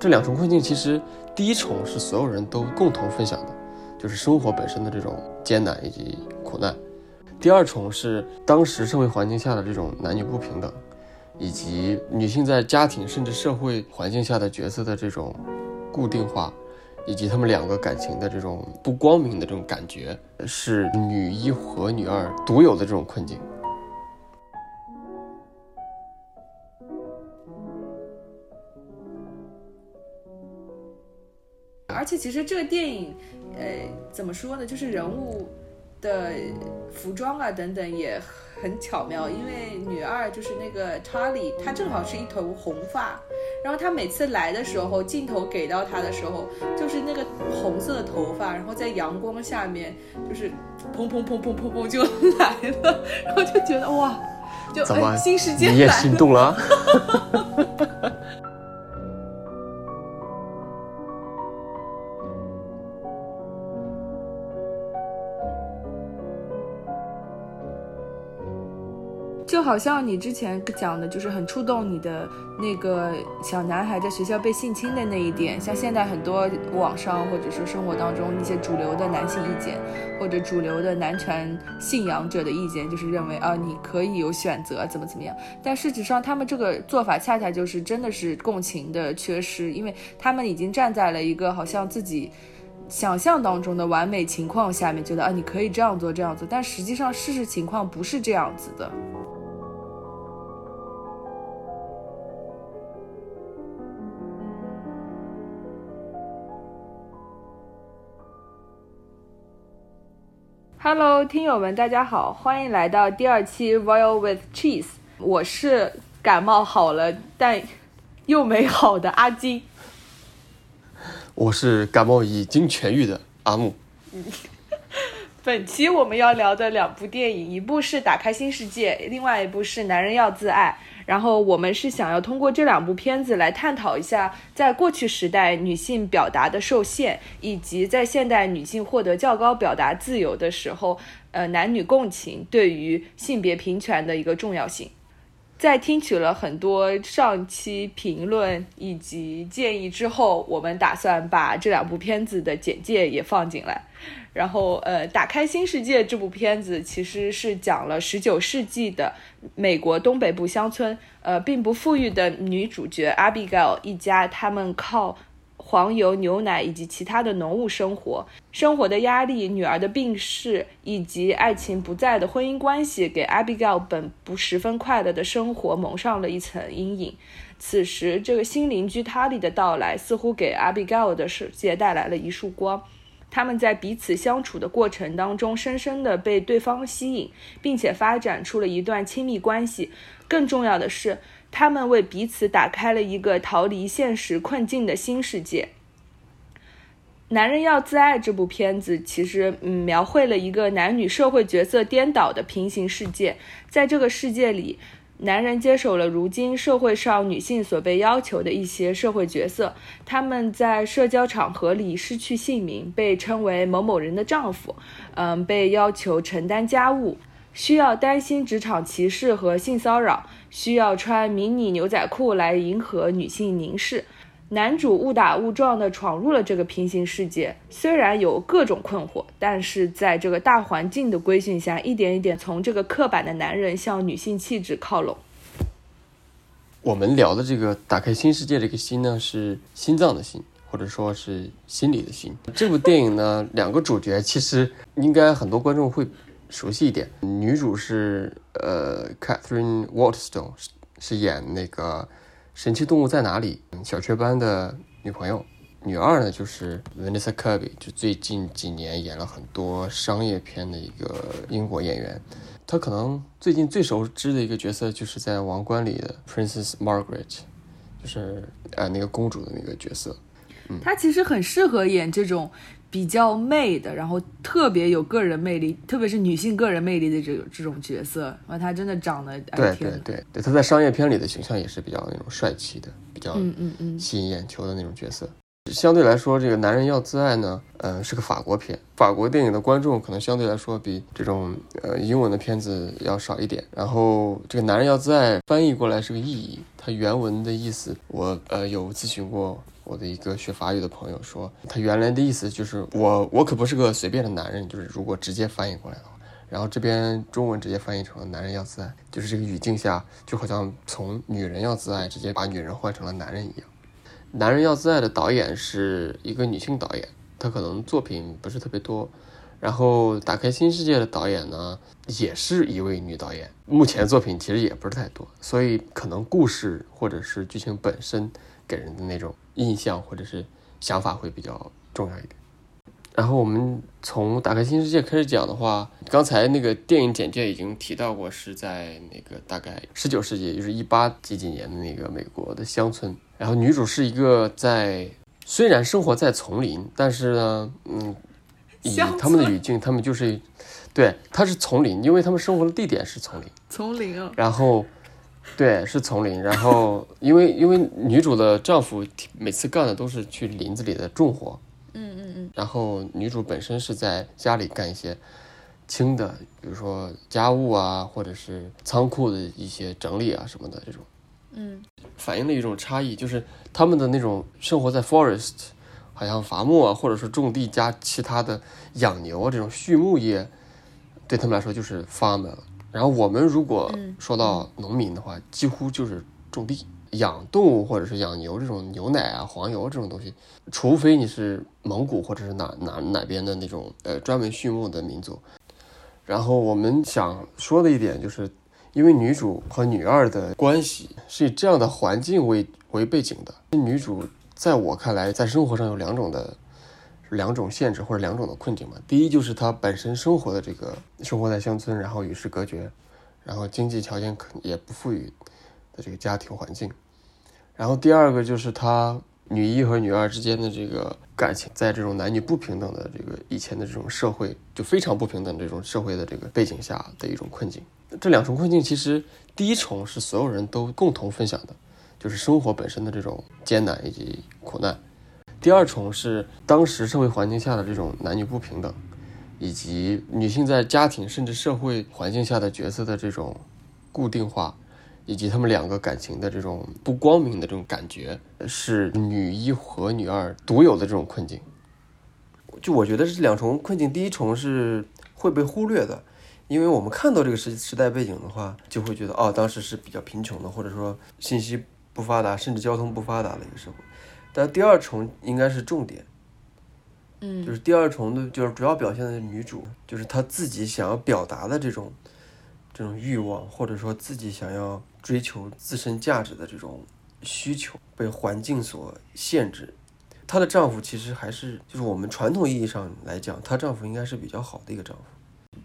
这两重困境，其实第一重是所有人都共同分享的，就是生活本身的这种艰难以及苦难；第二重是当时社会环境下的这种男女不平等，以及女性在家庭甚至社会环境下的角色的这种固定化，以及他们两个感情的这种不光明的这种感觉，是女一和女二独有的这种困境。且其实这个电影，呃，怎么说呢？就是人物的服装啊等等也很巧妙，因为女二就是那个查理，她正好是一头红发，然后她每次来的时候，镜头给到她的时候，就是那个红色的头发，然后在阳光下面，就是砰砰砰砰砰砰就 来了，然后就觉得哇，就怎么新世界你也来了。心动了？就好像你之前讲的，就是很触动你的那个小男孩在学校被性侵的那一点，像现在很多网上或者说生活当中一些主流的男性意见，或者主流的男权信仰者的意见，就是认为啊你可以有选择，怎么怎么样。但事实上，他们这个做法恰恰就是真的是共情的缺失，因为他们已经站在了一个好像自己。想象当中的完美情况下面，觉得啊，你可以这样做这样做，但实际上事实情况不是这样子的。Hello，听友们，大家好，欢迎来到第二期 Royal with Cheese。我是感冒好了但又没好的阿金。我是感冒已经痊愈的阿木。本期我们要聊的两部电影，一部是《打开新世界》，另外一部是《男人要自爱》。然后我们是想要通过这两部片子来探讨一下，在过去时代女性表达的受限，以及在现代女性获得较高表达自由的时候，呃，男女共情对于性别平权的一个重要性。在听取了很多上期评论以及建议之后，我们打算把这两部片子的简介也放进来。然后，呃，打开新世界这部片子其实是讲了十九世纪的美国东北部乡村，呃，并不富裕的女主角 Abigail 一家，他们靠黄油、牛奶以及其他的农务生活，生活的压力、女儿的病逝以及爱情不在的婚姻关系，给 Abigail 本不十分快乐的生活蒙上了一层阴影。此时，这个新邻居 Tali 的到来，似乎给 Abigail 的世界带来了一束光。他们在彼此相处的过程当中，深深地被对方吸引，并且发展出了一段亲密关系。更重要的是，他们为彼此打开了一个逃离现实困境的新世界。男人要自爱这部片子其实嗯描绘了一个男女社会角色颠倒的平行世界，在这个世界里。男人接手了如今社会上女性所被要求的一些社会角色，他们在社交场合里失去姓名，被称为某某人的丈夫，嗯，被要求承担家务，需要担心职场歧视和性骚扰，需要穿迷你牛仔裤来迎合女性凝视。男主误打误撞地闯入了这个平行世界，虽然有各种困惑，但是在这个大环境的规训下，一点一点从这个刻板的男人向女性气质靠拢。我们聊的这个打开新世界，这个心呢是心脏的心，或者说是心里的心。这部电影呢，两个主角其实应该很多观众会熟悉一点，女主是呃 Catherine Waterston，是是演那个。神奇动物在哪里？小雀斑的女朋友，女二呢就是 Vanessa Kirby，就最近几年演了很多商业片的一个英国演员。她可能最近最熟知的一个角色就是在《王冠》里的 Princess Margaret，就是呃那个公主的那个角色。嗯，她其实很适合演这种比较媚的，然后特别有个人魅力，特别是女性个人魅力的这种这种角色。然后她真的长得对对对对，她在商业片里的形象也是比较那种帅气的，比较嗯嗯嗯吸引眼球的那种角色。相对来说，这个男人要自爱呢，呃，是个法国片，法国电影的观众可能相对来说比这种呃英文的片子要少一点。然后这个男人要自爱翻译过来是个意译，它原文的意思我呃有咨询过我的一个学法语的朋友说，他原来的意思就是我我可不是个随便的男人，就是如果直接翻译过来的话，然后这边中文直接翻译成了男人要自爱，就是这个语境下就好像从女人要自爱直接把女人换成了男人一样。男人要自爱的导演是一个女性导演，她可能作品不是特别多。然后打开新世界的导演呢，也是一位女导演，目前作品其实也不是太多，所以可能故事或者是剧情本身给人的那种印象或者是想法会比较重要一点。然后我们从打开新世界开始讲的话，刚才那个电影简介已经提到过，是在那个大概十九世纪，就是一八几几年的那个美国的乡村。然后女主是一个在虽然生活在丛林，但是呢，嗯。以他们的语境，他们就是，对，他是丛林，因为他们生活的地点是丛林。丛林啊。然后，对，是丛林。然后，因为因为女主的丈夫每次干的都是去林子里的重活。嗯嗯嗯。然后女主本身是在家里干一些轻的，比如说家务啊，或者是仓库的一些整理啊什么的这种。嗯。反映了一种差异，就是他们的那种生活在 forest。好像伐木啊，或者是种地加其他的养牛啊这种畜牧业，对他们来说就是 farmer。然后我们如果说到农民的话，几乎就是种地、养动物或者是养牛这种牛奶啊、黄油这种东西，除非你是蒙古或者是哪哪哪边的那种呃专门畜牧的民族。然后我们想说的一点就是，因为女主和女二的关系是以这样的环境为为背景的，女主。在我看来，在生活上有两种的，两种限制或者两种的困境嘛。第一就是他本身生活的这个生活在乡村，然后与世隔绝，然后经济条件可也不富裕的这个家庭环境。然后第二个就是他女一和女二之间的这个感情，在这种男女不平等的这个以前的这种社会就非常不平等这种社会的这个背景下的一种困境。这两重困境其实第一重是所有人都共同分享的。就是生活本身的这种艰难以及苦难，第二重是当时社会环境下的这种男女不平等，以及女性在家庭甚至社会环境下的角色的这种固定化，以及他们两个感情的这种不光明的这种感觉，是女一和女二独有的这种困境。就我觉得是两重困境，第一重是会被忽略的，因为我们看到这个时时代背景的话，就会觉得哦，当时是比较贫穷的，或者说信息。不发达，甚至交通不发达的一个社会，但第二重应该是重点，嗯，就是第二重的，就是主要表现的女主，就是她自己想要表达的这种，这种欲望，或者说自己想要追求自身价值的这种需求，被环境所限制。她的丈夫其实还是，就是我们传统意义上来讲，她丈夫应该是比较好的一个丈夫。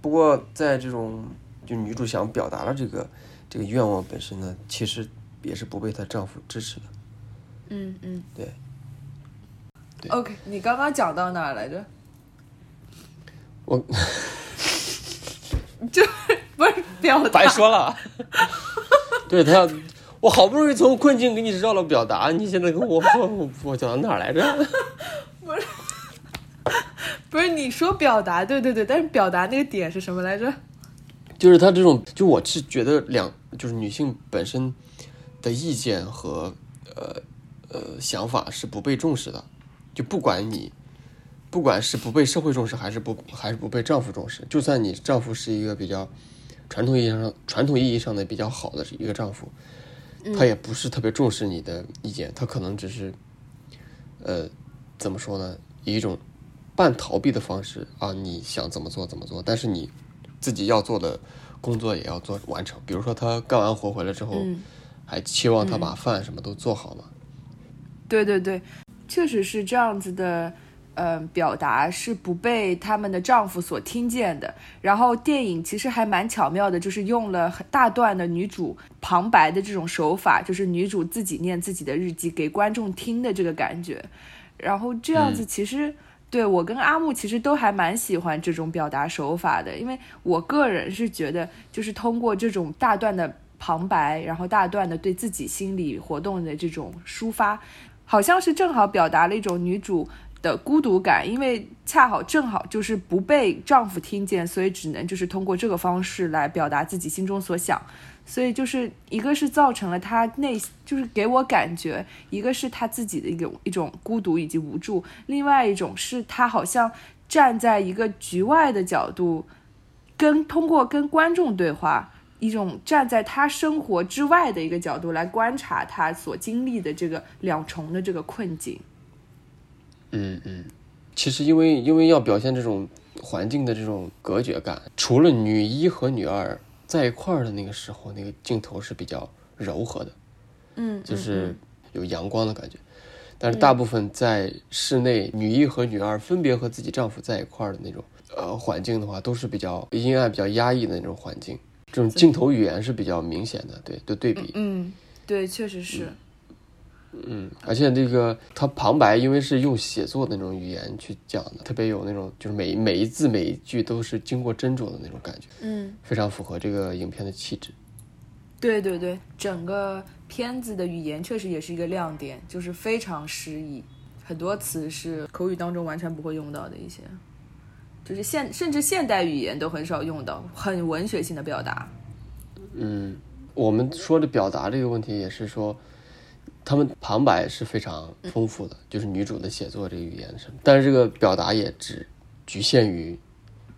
不过在这种，就女主想表达的这个这个愿望本身呢，其实。也是不被她丈夫支持的。嗯嗯，对。OK，你刚刚讲到哪来着？我，就不是表达。白说了。对他要，我好不容易从困境给你绕了表达，你现在跟我说我讲到哪来着？不是，不是你说表达，对对对，但是表达那个点是什么来着？就是他这种，就我是觉得两，就是女性本身。的意见和呃呃想法是不被重视的，就不管你，不管是不被社会重视，还是不还是不被丈夫重视，就算你丈夫是一个比较传统意义上传统意义上的比较好的一个丈夫，他也不是特别重视你的意见，他可能只是呃怎么说呢，以一种半逃避的方式啊，你想怎么做怎么做，但是你自己要做的工作也要做完成，比如说他干完活回来之后。还期望他把饭什么都做好吗？对对对，确实是这样子的。嗯，表达是不被他们的丈夫所听见的。然后电影其实还蛮巧妙的，就是用了很大段的女主旁白的这种手法，就是女主自己念自己的日记给观众听的这个感觉。然后这样子其实对我跟阿木其实都还蛮喜欢这种表达手法的，因为我个人是觉得，就是通过这种大段的。旁白，然后大段的对自己心理活动的这种抒发，好像是正好表达了一种女主的孤独感，因为恰好正好就是不被丈夫听见，所以只能就是通过这个方式来表达自己心中所想。所以就是一个是造成了她内，就是给我感觉，一个是她自己的一种一种孤独以及无助，另外一种是她好像站在一个局外的角度，跟通过跟观众对话。一种站在他生活之外的一个角度来观察他所经历的这个两重的这个困境。嗯嗯，其实因为因为要表现这种环境的这种隔绝感，除了女一和女二在一块儿的那个时候，那个镜头是比较柔和的，嗯，就是有阳光的感觉。但是大部分在室内，女一和女二分别和自己丈夫在一块儿的那种呃环境的话，都是比较阴暗、比较压抑的那种环境。这种镜头语言是比较明显的，对，的对比。嗯，对，确实是。嗯，而且这个它旁白，因为是用写作的那种语言去讲的，特别有那种，就是每每一字每一句都是经过斟酌的那种感觉。嗯，非常符合这个影片的气质。对对对，整个片子的语言确实也是一个亮点，就是非常诗意，很多词是口语当中完全不会用到的一些。就是现甚至现代语言都很少用到，很文学性的表达。嗯，我们说的表达这个问题也是说，他们旁白是非常丰富的，就是女主的写作这个语言是，但是这个表达也只局限于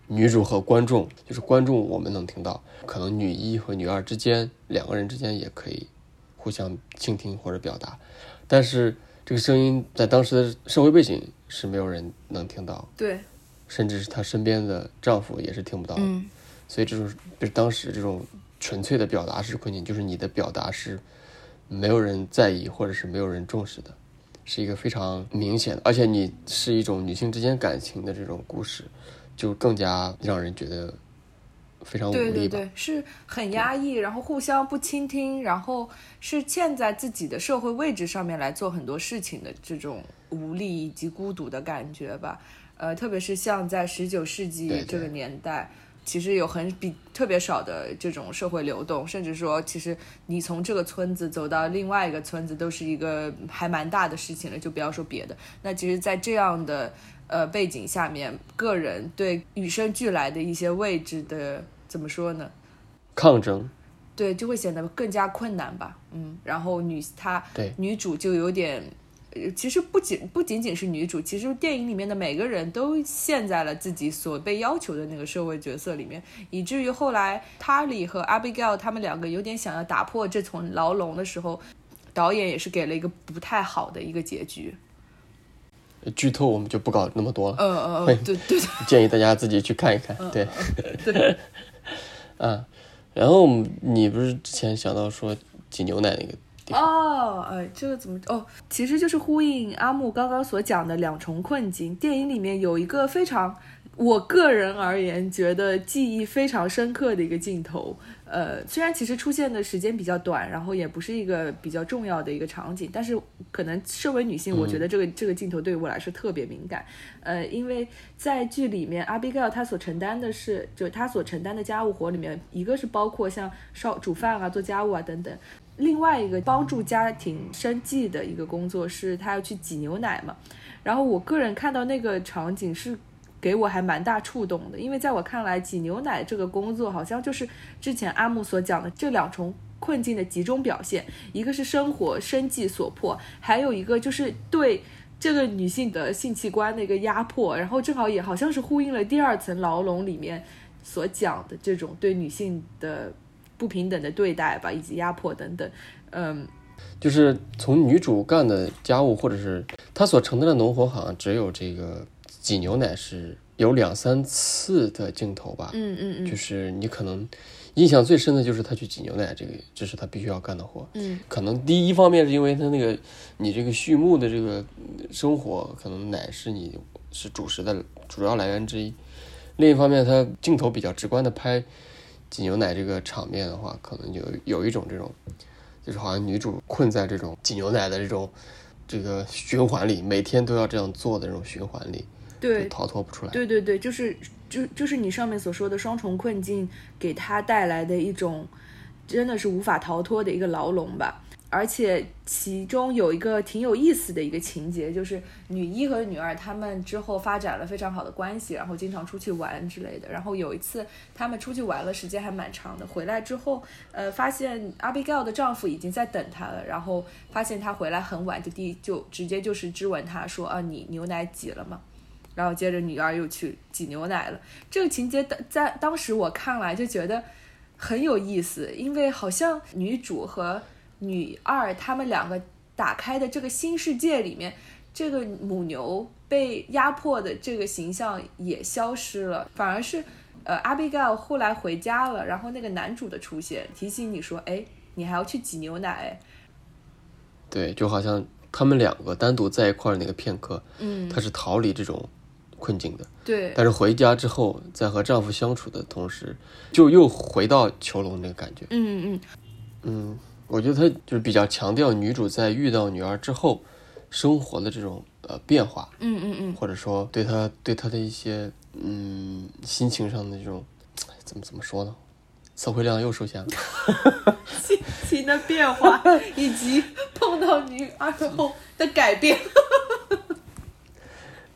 女主和观众，就是观众我们能听到，可能女一和女二之间两个人之间也可以互相倾听或者表达，但是这个声音在当时的社会背景是没有人能听到。对。甚至是她身边的丈夫也是听不到的，所以这种就是当时这种纯粹的表达式困境，就是你的表达是没有人在意或者是没有人重视的，是一个非常明显的，而且你是一种女性之间感情的这种故事，就更加让人觉得非常无力吧？对对对，是很压抑，然后互相不倾听，然后是嵌在自己的社会位置上面来做很多事情的这种无力以及孤独的感觉吧。呃，特别是像在十九世纪这个年代，其实有很比特别少的这种社会流动，甚至说，其实你从这个村子走到另外一个村子，都是一个还蛮大的事情了，就不要说别的。那其实，在这样的呃背景下面，个人对与生俱来的一些位置的怎么说呢？抗争，对，就会显得更加困难吧。嗯，然后女她对女主就有点。其实不仅不仅仅是女主，其实电影里面的每个人都陷在了自己所被要求的那个社会角色里面，以至于后来塔里和 Abigail 他们两个有点想要打破这层牢笼的时候，导演也是给了一个不太好的一个结局。剧透我们就不搞那么多了，嗯嗯 嗯，对对，建议大家自己去看一看，对对，嗯，然后你不是之前想到说挤牛奶那个？哦，哎，这个怎么？哦，其实就是呼应阿木刚刚所讲的两重困境。电影里面有一个非常，我个人而言觉得记忆非常深刻的一个镜头。呃，虽然其实出现的时间比较短，然后也不是一个比较重要的一个场景，但是可能身为女性，我觉得这个这个镜头对于我来说特别敏感。呃，因为在剧里面，阿比盖尔她所承担的是，就她所承担的家务活里面，一个是包括像烧煮饭啊、做家务啊等等。另外一个帮助家庭生计的一个工作是，他要去挤牛奶嘛。然后我个人看到那个场景是给我还蛮大触动的，因为在我看来，挤牛奶这个工作好像就是之前阿木所讲的这两重困境的集中表现，一个是生活生计所迫，还有一个就是对这个女性的性器官的一个压迫，然后正好也好像是呼应了第二层牢笼里面所讲的这种对女性的。不平等的对待吧，以及压迫等等，嗯，就是从女主干的家务，或者是她所承担的农活，好像只有这个挤牛奶是有两三次的镜头吧，嗯嗯嗯，就是你可能印象最深的就是她去挤牛奶，这个这是她必须要干的活，嗯，可能第一方面是因为她那个你这个畜牧的这个生活，可能奶是你是主食的主要来源之一，另一方面她镜头比较直观的拍。挤牛奶这个场面的话，可能就有一种这种，就是好像女主困在这种挤牛奶的这种这个循环里，每天都要这样做的这种循环里，对，逃脱不出来。对对对，就是就就是你上面所说的双重困境，给她带来的一种真的是无法逃脱的一个牢笼吧。而且其中有一个挺有意思的一个情节，就是女一和女二她们之后发展了非常好的关系，然后经常出去玩之类的。然后有一次她们出去玩了，时间还蛮长的，回来之后，呃，发现 Abigail 的丈夫已经在等她了，然后发现她回来很晚，就第就直接就是质问她说啊，你牛奶挤了吗？然后接着女二又去挤牛奶了。这个情节在在当时我看来就觉得很有意思，因为好像女主和女二他们两个打开的这个新世界里面，这个母牛被压迫的这个形象也消失了，反而是呃阿比盖尔后来回家了，然后那个男主的出现提醒你说，哎，你还要去挤牛奶。对，就好像他们两个单独在一块儿那个片刻，嗯，他是逃离这种困境的。对，但是回家之后，在和丈夫相处的同时，就又回到囚笼那个感觉。嗯嗯嗯，我觉得他就是比较强调女主在遇到女儿之后生活的这种呃变化，嗯嗯嗯，或者说对她对她的一些嗯心情上的这种哎怎么怎么说呢？词汇量又受限了。心情的变化以及碰到女儿后的改变。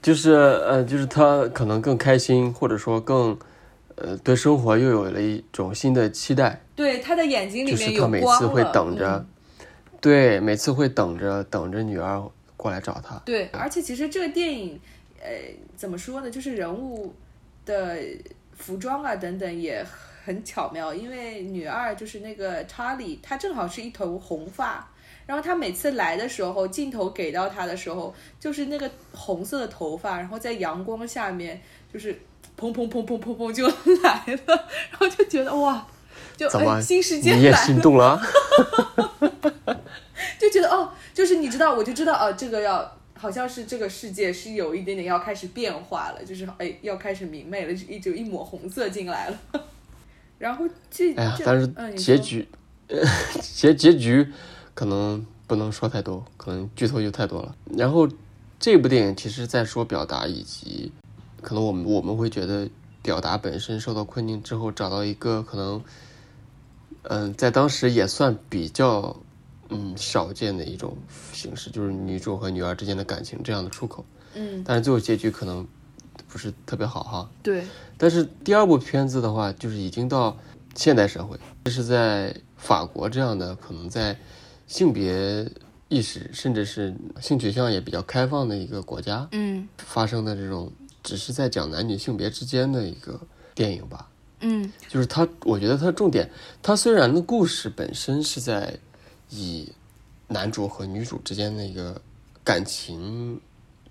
就是呃，就是她可能更开心，或者说更呃对生活又有了一种新的期待。对，他的眼睛里就是面有光她每次会等着，嗯对，每次会等着等着女儿过来找他。对，而且其实这个电影，呃，怎么说呢？就是人物的服装啊等等也很巧妙，因为女二就是那个查理，她正好是一头红发。然后她每次来的时候，镜头给到她的时候，就是那个红色的头发，然后在阳光下面，就是砰砰砰砰砰砰就 来了，然后就觉得哇，就怎么哎新世界你也来了，心动了啊？就觉得哦，就是你知道，我就知道哦，这个要好像是这个世界是有一点点要开始变化了，就是哎要开始明媚了，就一就一抹红色进来了。然后这这，，哎呀但是结局，呃，结结局可能不能说太多，可能剧透就太多了。然后这部电影其实在说表达，以及可能我们我们会觉得表达本身受到困境之后，找到一个可能，嗯、在当时也算比较嗯少见的一种形式，就是女主和女儿之间的感情这样的出口。嗯，但是最后结局可能不是特别好哈。对，但是第二部片子的话，就是已经到现代社会，这是在法国这样的可能在性别意识甚至是性取向也比较开放的一个国家嗯发生的这种，只是在讲男女性别之间的一个电影吧。嗯就是它，我觉得它重点，它虽然的故事本身是在以男主和女主之间的一个感情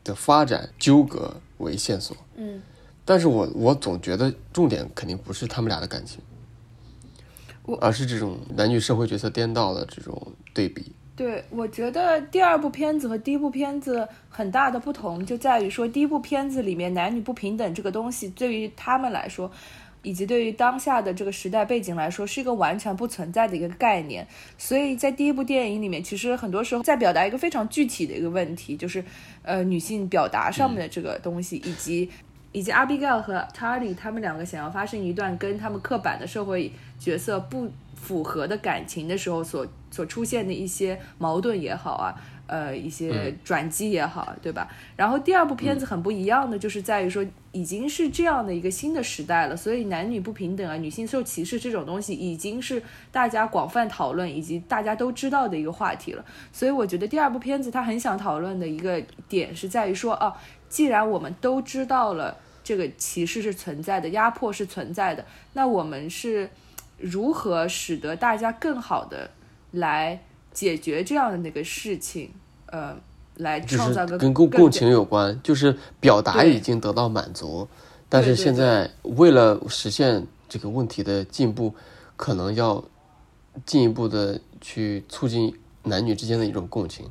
的发展纠葛为线索，嗯，但是我我总觉得重点肯定不是他们俩的感情，我而是这种男女社会角色颠倒的这种对比。对，我觉得第二部片子和第一部片子很大的不同就在于说，第一部片子里面男女不平等这个东西，对于他们来说，以及对于当下的这个时代背景来说，是一个完全不存在的一个概念。所以在第一部电影里面，其实很多时候在表达一个非常具体的一个问题，就是呃女性表达上面的这个东西，以及以及阿比盖尔和查理他们两个想要发生一段跟他们刻板的社会角色不符合的感情的时候所所出现的一些矛盾也好啊，呃，一些转机也好，对吧？然后第二部片子很不一样的，就是在于说已经是这样的一个新的时代了，所以男女不平等啊，女性受歧视这种东西已经是大家广泛讨论以及大家都知道的一个话题了。所以我觉得第二部片子他很想讨论的一个点是在于说，哦、既然我们都知道了这个歧视是存在的，压迫是存在的，那我们是如何使得大家更好的来解决这样的那个事情？呃，来创造个跟共共情有关，就是表达已经得到满足，但是现在为了实现这个问题的进步，可能要进一步的去促进男女之间的一种共情。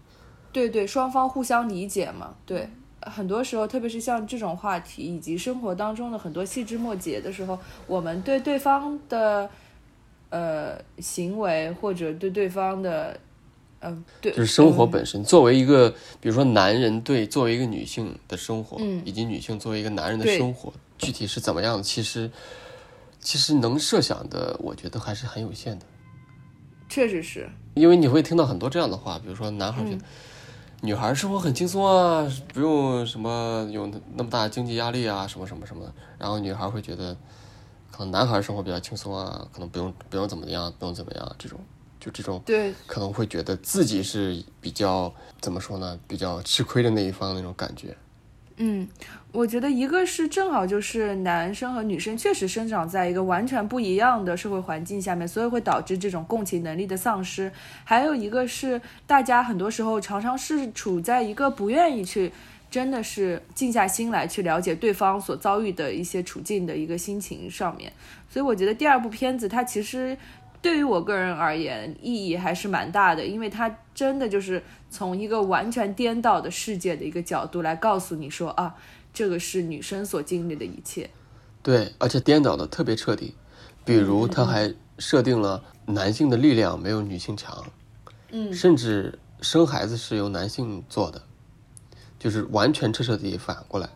对对，双方互相理解嘛。对，很多时候，特别是像这种话题，以及生活当中的很多细枝末节的时候，我们对对方的呃行为或者对对方的呃对，就是生活嗯。本身，作为一个，比如说男人对作为一个女性的生活，嗯。以及女性作为一个男人的生活，具体是怎么样的，其实其实能设想的，我觉得还是很有限的。确实是，因为你会听到很多这样的话，比如说男孩觉得嗯女孩生活很轻松啊，不用什么有那么大的经济压力啊，什么什么什么的。然后女孩会觉得，可能男孩生活比较轻松啊，可能不用不用怎么样，不用怎么样，这种就这种对，可能会觉得自己是比较怎么说呢，比较吃亏的那一方那种感觉。嗯，我觉得一个是正好就是男生和女生确实生长在一个完全不一样的社会环境下面，所以会导致这种共情能力的丧失。还有一个是大家很多时候常常是处在一个不愿意去。真的是静下心来去了解对方所遭遇的一些处境的一个心情上面，所以我觉得第二部片子它其实对于我个人而言意义还是蛮大的，因为它真的就是从一个完全颠倒的世界的一个角度来告诉你说啊，这个是女生所经历的一切。对，而且颠倒的特别彻底。比如，他还设定了男性的力量没有女性强，嗯甚至生孩子是由男性做的，就是完全彻彻底底反过来。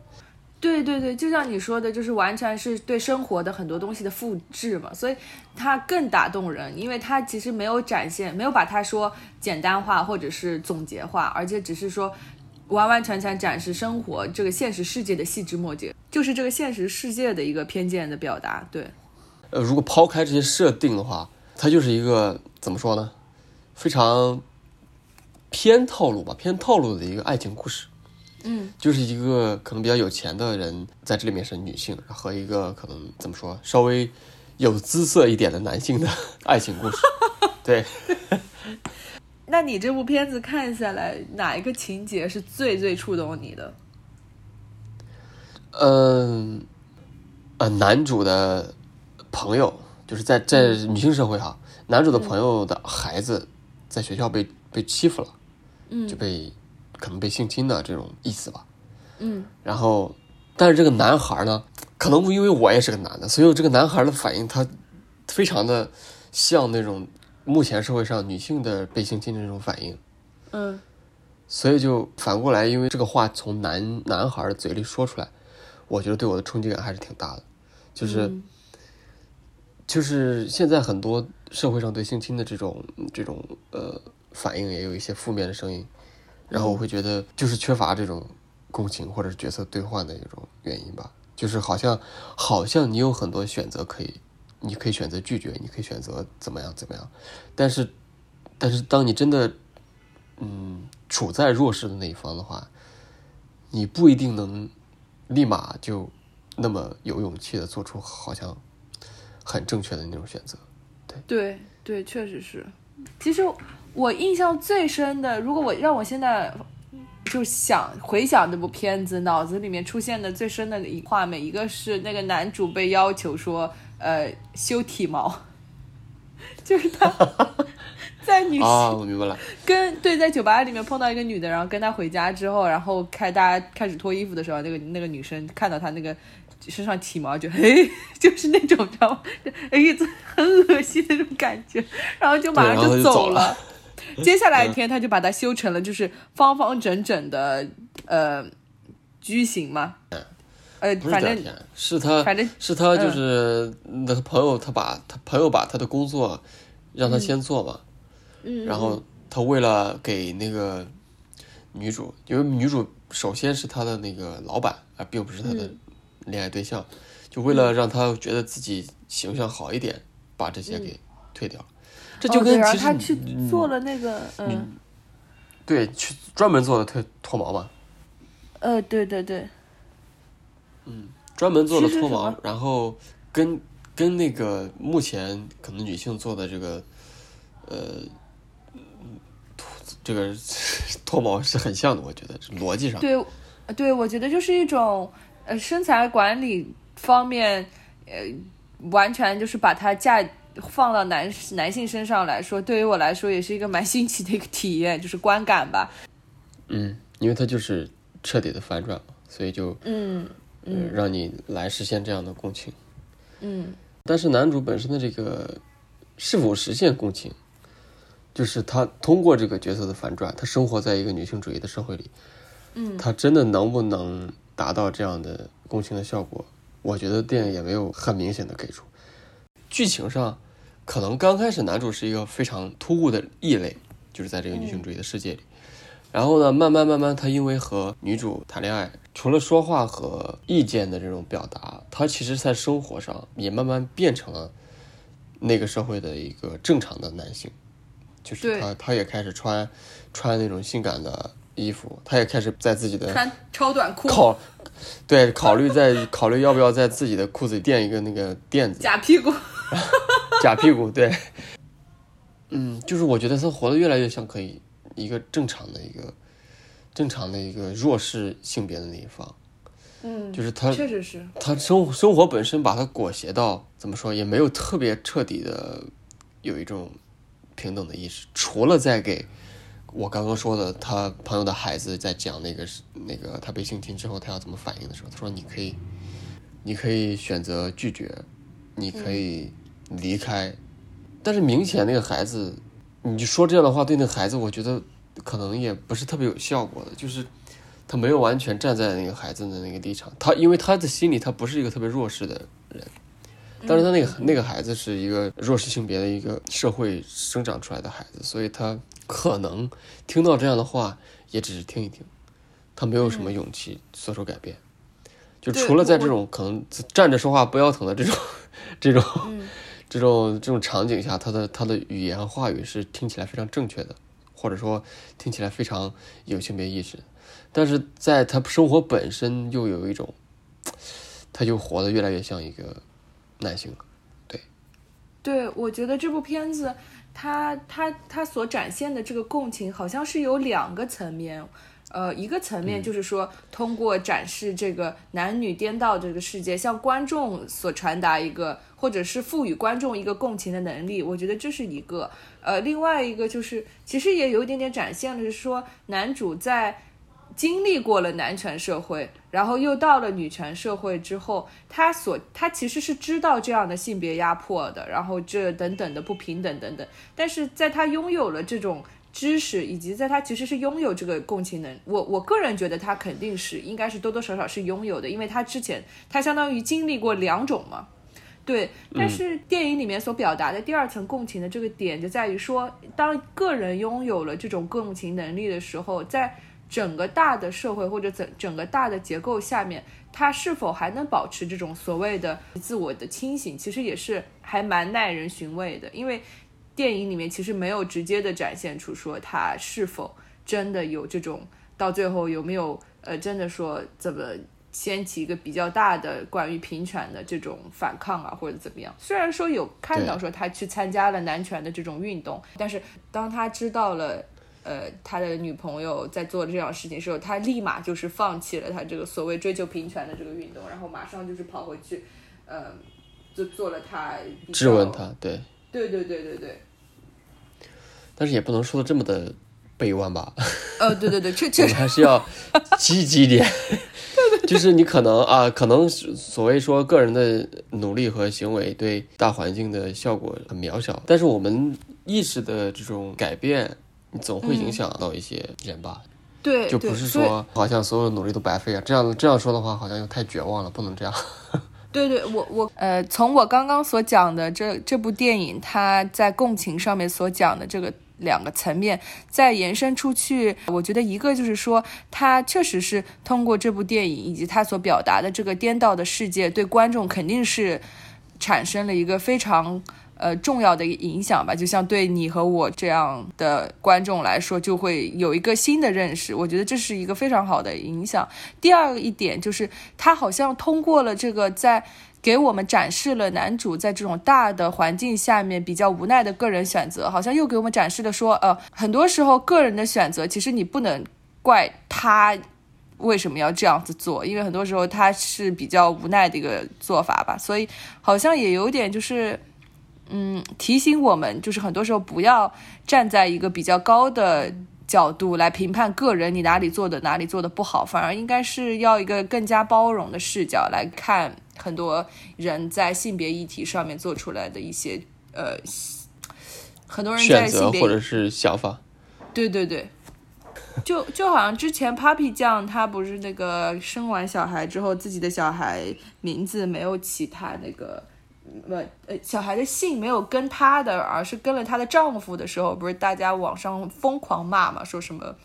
对对对，就像你说的，就是完全是对生活的很多东西的复制嘛，所以它更打动人，因为它其实没有展现，没有把它说简单化或者是总结化，而且只是说完完全全展示生活这个现实世界的细枝末节，就是这个现实世界的一个偏见的表达。对，呃，如果抛开这些设定的话，它就是一个怎么说呢？非常偏套路吧，偏套路的一个爱情故事。嗯，就是一个可能比较有钱的人，在这里面是女性，和一个可能怎么说稍微有姿色一点的男性的爱情故事。对，那你这部片子看下来，哪一个情节是最最触动你的？嗯，呃，男主的朋友就是在在女性社会哈，男主的朋友的孩子在学校被被欺负了，嗯就被可能被性侵的这种意思吧。嗯。然后，但是这个男孩呢，可能因为我也是个男的，所以这个男孩的反应他非常的像那种目前社会上女性的被性侵的那种反应，嗯。所以就反过来，因为这个话从男男孩的嘴里说出来，我觉得对我的冲击感还是挺大的，就是。嗯。就是现在很多社会上对性侵的这种这种呃反应也有一些负面的声音，然后我会觉得就是缺乏这种共情或者是角色兑换的一种原因吧，就是好像好像你有很多选择可以，你可以选择拒绝，你可以选择怎么样怎么样，但是但是当你真的嗯处在弱势的那一方的话，你不一定能立马就那么有勇气的做出好像。很正确的那种选择。对对，确实是。其实我印象最深的，如果我让我现在就想回想这部片子，脑子里面出现的最深的一画面，一个是那个男主被要求说，呃，修体毛，就是他在女性、啊，我明白了。跟对在酒吧里面碰到一个女的，然后跟她回家之后，然后开大家开始脱衣服的时候，那个那个女生看到他那个。身上体毛就嘿，就是那种知道吗？哎，很恶心那种感觉，然后就马上就走了。接下来一天，他就把它修成了就是方方整整的呃矩形嘛。呃，反正是他，反正是他就是那个朋友，他把他朋友把他的工作让他先做嘛，嗯，然后他为了给那个女主，因为女主首先是他的那个老板，而并不是他的。恋爱对象，就为了让他觉得自己形象好一点，把这些给退掉了。这就跟其实、哦、他去做了那个，嗯，对，去专门做的脱脱毛嘛。呃，对对对，嗯，专门做的脱毛，然后跟跟那个目前可能女性做的这个，呃，脱这个 脱毛是很像的，我觉得是逻辑上。对，对，我觉得就是一种。呃，身材管理方面，呃，完全就是把它架放到男男性身上来说，对于我来说也是一个蛮新奇的一个体验，就是观感吧。嗯，因为它就是彻底的反转嘛，所以就嗯嗯、呃，让你来实现这样的共情。嗯，但是男主本身的这个是否实现共情，就是他通过这个角色的反转，他生活在一个女性主义的社会里，嗯，他真的能不能？达到这样的共情的效果，我觉得电影也没有很明显的给出。剧情上，可能刚开始男主是一个非常突兀的异类，就是在这个女性主义的世界里。然后呢，慢慢慢慢，他因为和女主谈恋爱，除了说话和意见的这种表达，他其实在生活上也慢慢变成了那个社会的一个正常的男性，就是他他也开始穿穿那种性感的衣服，他也开始在自己的穿超短裤考 对考虑在考虑要不要在自己的裤子垫一个那个垫子假屁股，假屁股对，嗯，就是我觉得他活得越来越像可以。一个正常的一个正常的一个弱势性别的那一方，嗯，就是他确实是他生生活本身把他裹挟到怎么说也没有特别彻底的有一种平等的意识，除了在给我刚刚说的他朋友的孩子在讲那个那个他被性侵之后他要怎么反应的时候，他说你可以你可以选择拒绝，你可以离开，但是明显那个孩子。你说这样的话对那个孩子，我觉得可能也不是特别有效果的，就是他没有完全站在那个孩子的那个立场，他因为他的心里他不是一个特别弱势的人，但是他那个那个孩子是一个弱势性别的一个社会生长出来的孩子，所以他可能听到这样的话也只是听一听，他没有什么勇气做出改变，就除了在这种可能站着说话不腰疼的这种这种。这种这种场景下，他的他的语言话语是听起来非常正确的，或者说听起来非常有性别意识，但是在他生活本身又有一种，他就活得越来越像一个男性。对，对，我觉得这部片子，他他他所展现的这个共情，好像是有两个层面。呃，一个层面就是说，通过展示这个男女颠倒这个世界，向观众所传达一个，或者是赋予观众一个共情的能力，我觉得这是一个。呃，另外一个就是，其实也有一点点展现了，是说男主在经历过了男权社会，然后又到了女权社会之后，他所他其实是知道这样的性别压迫的，然后这等等的不平等等等，但是在他拥有了这种。知识以及在他其实是拥有这个共情能，我我个人觉得他肯定是应该是多多少少是拥有的，因为他之前他相当于经历过两种嘛，对。但是电影里面所表达的第二层共情的这个点就在于说，当个人拥有了这种共情能力的时候，在整个大的社会或者整整个大的结构下面，他是否还能保持这种所谓的自我的清醒，其实也是还蛮耐人寻味的，因为。电影里面其实没有直接的展现出说他是否真的有这种，到最后有没有呃真的说怎么掀起一个比较大的关于平权的这种反抗啊或者怎么样？虽然说有看到说他去参加了男权的这种运动，但是当他知道了呃他的女朋友在做这样事情的时候，他立马就是放弃了他这个所谓追求平权的这个运动，然后马上就是跑回去，呃，就做了他质问他，对。对对对对对，但是也不能说的这么的悲观吧？呃，对对对，确确实还是要积极一点。就是你可能啊，可能所谓说个人的努力和行为对大环境的效果很渺小，但是我们意识的这种改变，你总会影响到一些人吧？对，就不是说好像所有的努力都白费啊。这样这样说的话，好像又太绝望了，不能这样。对对，我我呃，从我刚刚所讲的这这部电影，它在共情上面所讲的这个两个层面，再延伸出去，我觉得一个就是说，它确实是通过这部电影以及它所表达的这个颠倒的世界，对观众肯定是产生了一个非常。呃，重要的一个影响吧，就像对你和我这样的观众来说，就会有一个新的认识。我觉得这是一个非常好的影响。第二个一点就是，他好像通过了这个，在给我们展示了男主在这种大的环境下面比较无奈的个人选择，好像又给我们展示了说，呃，很多时候个人的选择，其实你不能怪他为什么要这样子做，因为很多时候他是比较无奈的一个做法吧。所以好像也有点就是。嗯，提醒我们就是很多时候不要站在一个比较高的角度来评判个人，你哪里做的哪里做的不好，反而应该是要一个更加包容的视角来看很多人在性别议题上面做出来的一些呃，很多人在性别或者是想法。对对对，就就好像之前 Papi 酱他不是那个生完小孩之后，自己的小孩名字没有起他那个。呃呃小孩的姓没有跟她的，而是跟了她的丈夫的时候，不是大家网上疯狂骂嘛，说什么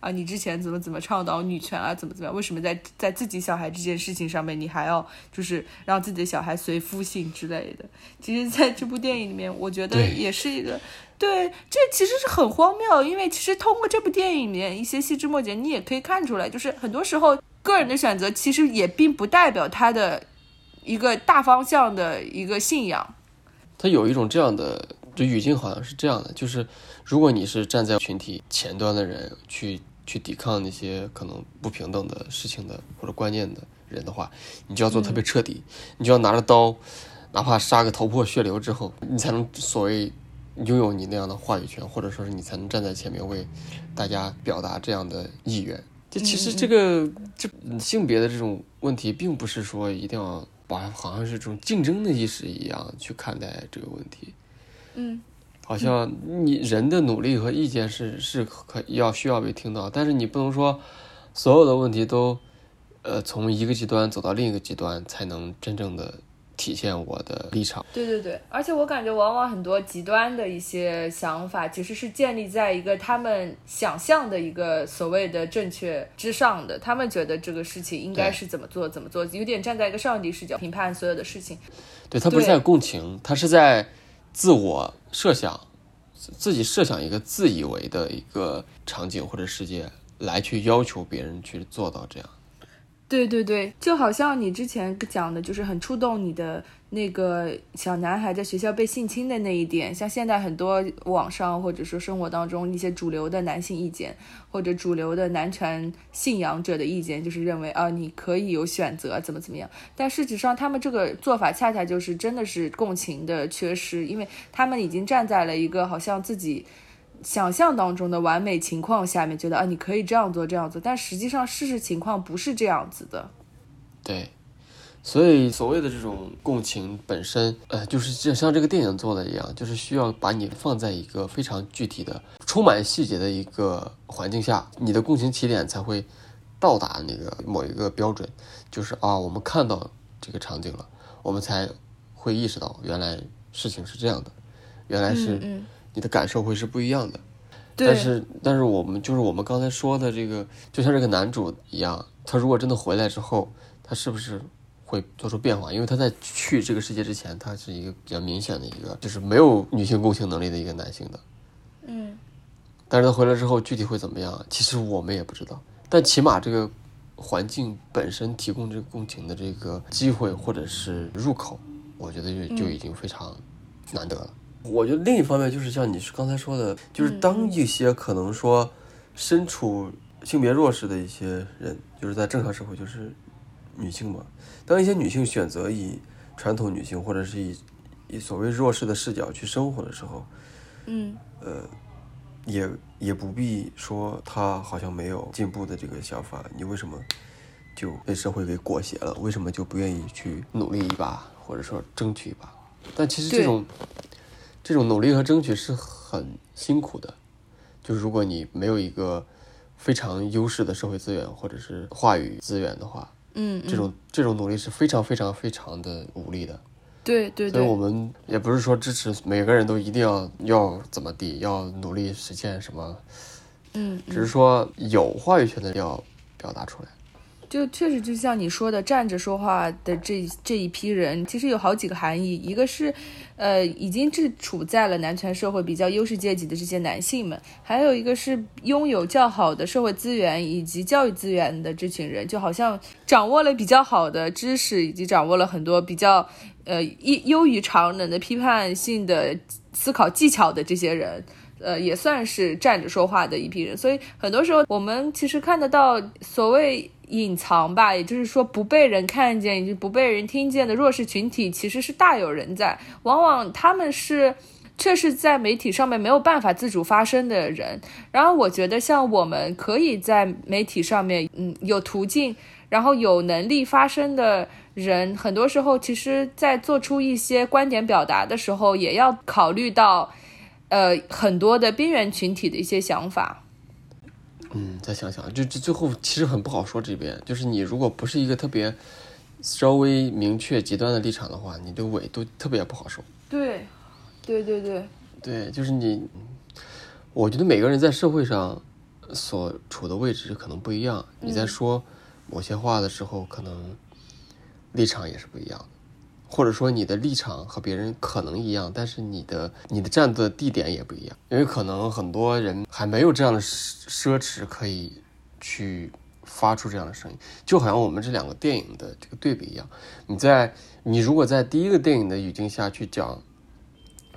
啊你之前怎么怎么倡导女权啊，怎么怎么样，为什么在在自己小孩这件事情上面你还要就是让自己的小孩随夫姓之类的？其实，在这部电影里面，我觉得也是一个。对，这其实是很荒谬，因为其实通过这部电影里面一些细枝末节，你也可以看出来，就是很多时候个人的选择其实也并不代表他的一个大方向的一个信仰。它有一种这样的就语境，好像是这样的，就是如果你是站在群体前端的人，去去抵抗那些可能不平等的事情的或者观念的人的话，你就要做特别彻底，你就要拿着刀，哪怕杀个头破血流之后，你才能所谓拥有你那样的话语权，或者说是你才能站在前面为大家表达这样的意愿。这其实这个这性别的这种问题，并不是说一定要把好像是这种竞争的意识一样去看待这个问题。嗯，好像你人的努力和意见是是可要需要被听到，但是你不能说所有的问题都呃从一个极端走到另一个极端才能真正的体现我的立场。对对对，而且我感觉往往很多极端的一些想法，其实是建立在一个他们想象的一个所谓的正确之上的。他们觉得这个事情应该是怎么做怎么做，有点站在一个上帝视角评判所有的事情。对他不是在共情，他是在自我设想，自自己设想一个自以为的一个场景或者世界，来去要求别人去做到这样。对对对，就好像你之前讲的，就是很触动你的那个小男孩在学校被性侵的那一点。像现在很多网上或者说生活当中一些主流的男性意见，或者主流的男权信仰者的意见，就是认为啊，你可以有选择，怎么怎么样。但事实上，他们这个做法恰恰就是真的是共情的缺失，因为他们已经站在了一个好像自己。想象当中的完美情况下面，觉得啊，你可以这样做这样做，但实际上事实情况不是这样子的。对，所以所谓的这种共情本身，呃，就是就像这个电影做的一样，就是需要把你放在一个非常具体的、充满细节的一个环境下，你的共情起点才会到达那个某一个标准，就是啊，我们看到这个场景了，我们才会意识到原来事情是这样的，原来是嗯，你的感受会是不一样的。但是，但是我们就是我们刚才说的这个，就像这个男主一样，他如果真的回来之后，他是不是会做出变化？因为他在去这个世界之前，他是一个比较明显的一个，就是没有女性共情能力的一个男性的。嗯，但是他回来之后具体会怎么样，其实我们也不知道。但起码这个环境本身提供这个共情的这个机会或者是入口，我觉得就就已经非常难得了。我觉得另一方面就是像你是刚才说的，就是当一些可能说身处性别弱势的一些人，就是在正常社会就是女性嘛，当一些女性选择以传统女性或者是以以所谓弱势的视角去生活的时候，嗯，呃也也不必说她好像没有进步的这个想法，你为什么就被社会给裹挟了？为什么就不愿意去努力一把，或者说争取一把？但其实这种这种努力和争取是很辛苦的，就是如果你没有一个非常优势的社会资源或者是话语资源的话，嗯，这种这种努力是非常非常非常的无力的。对对所以我，们也不是说支持每个人都一定要要怎么地，要努力实现什么，嗯，只是说有话语权的要表达出来。就确实就像你说的，站着说话的这这一批人，其实有好几个含义。一个是，呃，已经是处在了男权社会比较优势阶级的这些男性们；还有一个是拥有较好的社会资源以及教育资源的这群人，就好像掌握了比较好的知识，以及掌握了很多比较呃优优于常人的批判性的思考技巧的这些人。呃，也算是站着说话的一批人，所以很多时候我们其实看得到所谓隐藏吧，也就是说不被人看见以及不被人听见的弱势群体，其实是大有人在。往往他们是确实在媒体上面没有办法自主发声的人。然后我觉得，像我们可以在媒体上面，嗯，有途径，然后有能力发声的人，很多时候其实在做出一些观点表达的时候，也要考虑到。呃，很多的边缘群体的一些想法，嗯，再想想，就这最后其实很不好说。这边就是你如果不是一个特别稍微明确极端的立场的话，你的尾都特别不好受。对，对对对，对，就是你，我觉得每个人在社会上所处的位置可能不一样，你在说某些话的时候，可能立场也是不一样的，或者说你的立场和别人可能一样，但是你的你的站的地点也不一样，因为可能很多人还没有这样的奢侈可以去发出这样的声音，就好像我们这两个电影的这个对比一样，你在你如果在第一个电影的语境下去讲。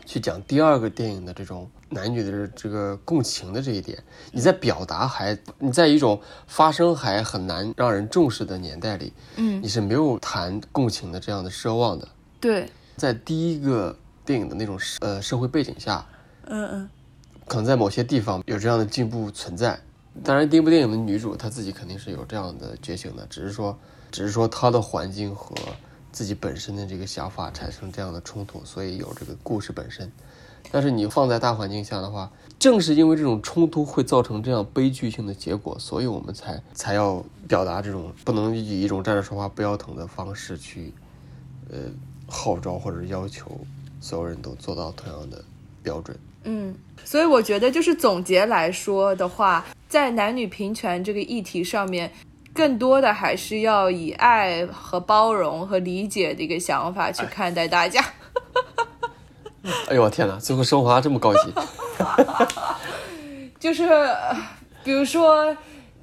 去讲第二个电影的这种男女的这个共情的这一点，你在表达还你在一种发声还很难让人重视的年代里，嗯你是没有谈共情的这样的奢望的。对，在第一个电影的那种社呃社会背景下，嗯嗯可能在某些地方有这样的进步存在。当然，第一部电影的女主她自己肯定是有这样的觉醒的，只是说，只是说她的环境和自己本身的这个想法产生这样的冲突，所以有这个故事本身。但是你放在大环境下的话，正是因为这种冲突会造成这样悲剧性的结果，所以我们才才要表达这种不能以一种站着说话不腰疼的方式去，呃，号召或者要求所有人都做到同样的标准。嗯，所以我觉得就是总结来说的话，在男女平权这个议题上面，更多的还是要以爱和包容和理解的一个想法去看待大家。哎呦我天哪，最后升华这么高级。就是，比如说，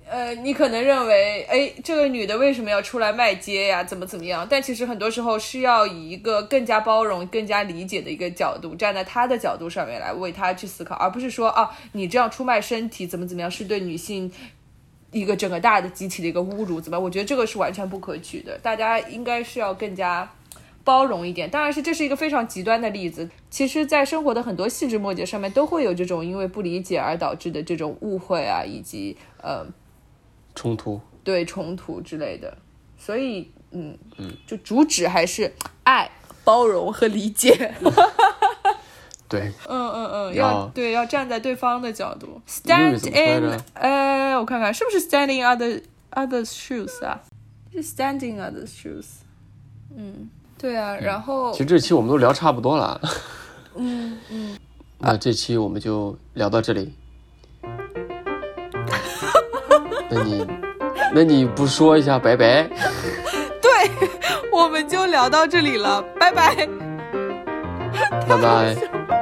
呃，你可能认为，哎，这个女的为什么要出来卖街呀？怎么怎么样？但其实很多时候是要以一个更加包容、更加理解的一个角度，站在她的角度上面来为她去思考，而不是说，啊，你这样出卖身体怎么怎么样，是对女性一个整个大的集体的一个侮辱，怎么？我觉得这个是完全不可取的。大家应该是要更加。包容一点，当然是这是一个非常极端的例子。其实，在生活的很多细枝末节上面，都会有这种因为不理解而导致的这种误会啊，以及呃冲突，对冲突之类的。所以，嗯嗯，就主旨还是爱、包容和理解。对，嗯嗯嗯，要要对要站在对方的角度，stand in，着呃，我看看是不是 standing other others shoes 啊？是 standing others shoes。嗯，对啊，然后其实这期我们都聊差不多了，嗯嗯。那这期我们就聊到这里。那你，那你不说一下拜拜？对，我们就聊到这里了，拜拜。拜拜。